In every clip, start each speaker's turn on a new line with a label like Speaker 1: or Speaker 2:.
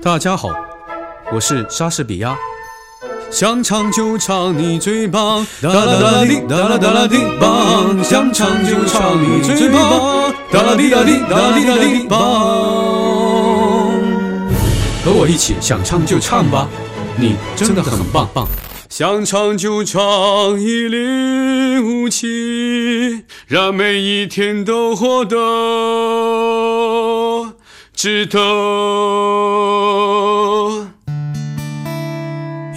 Speaker 1: 大家好，我是莎士比亚。想唱就唱，你最棒！哒啦哒啦滴，哒啦哒啦滴棒。想唱就唱，你最棒！哒啦滴哒滴，哒啦滴哒滴棒。和我一起想唱就唱吧，你真的很棒棒。想唱就唱，一零五七，让每一天都活得值得。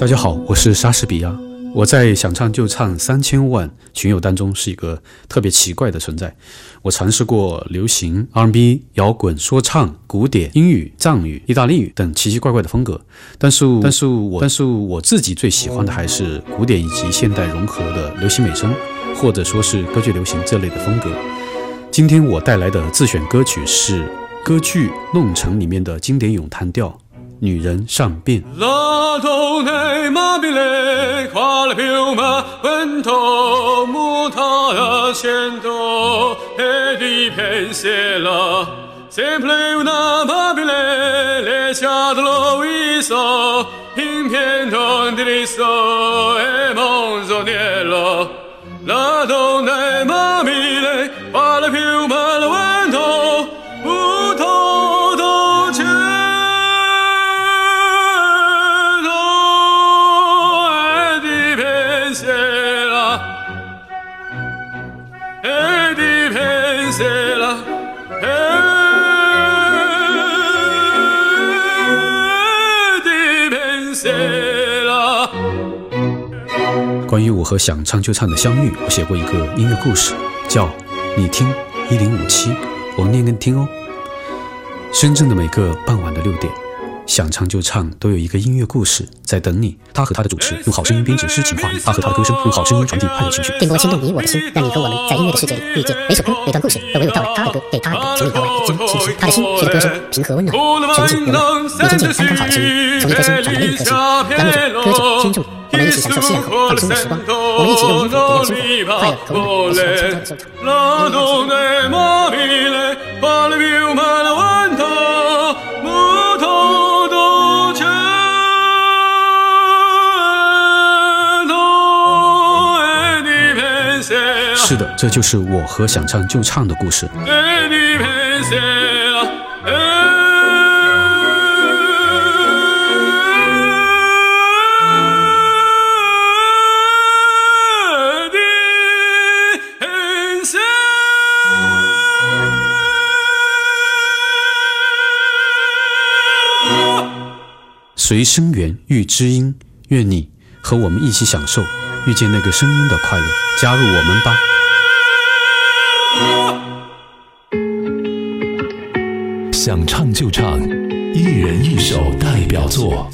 Speaker 1: 大家好，我是莎士比亚。我在想唱就唱三千万群友当中是一个特别奇怪的存在。我尝试过流行、R&B、摇滚、说唱、古典、英语、藏语、意大利语等奇奇怪怪的风格，但是，但是我，但是我自己最喜欢的还是古典以及现代融合的流行美声，或者说是歌剧流行这类的风格。今天我带来的自选歌曲是歌剧《弄臣》里面的经典咏叹调。女人上。关于我和想唱就唱的相遇，我写过一个音乐故事，叫《你听一零五七》，我念给你听哦。深圳的每个傍晚的六点。想唱就唱，都有一个音乐故事在等你。他和他的主持用好声音编织诗情画意，他和他的歌声用好声音传递快乐情绪，
Speaker 2: 电波牵动你我的心，让你和我们在音乐的世界里遇见。每首歌、每段故事都娓娓道来，他的歌给他的歌，从里到外一针见血。他的心随着歌声平和温暖，纯净优美。你听见刚刚好的声音，从一颗心转到另一颗心，让乐者、歌者、听众，我们一起享受夕阳后放松的时光。我们一起用音符点亮生活，快乐和温暖，一起用轻松的收场。是的，这就是我和想唱就唱的故事。随声源遇知音，愿你和我们一起享受遇见那个声音的快乐，加入我们吧。
Speaker 3: 想唱就唱，一人一首代表作。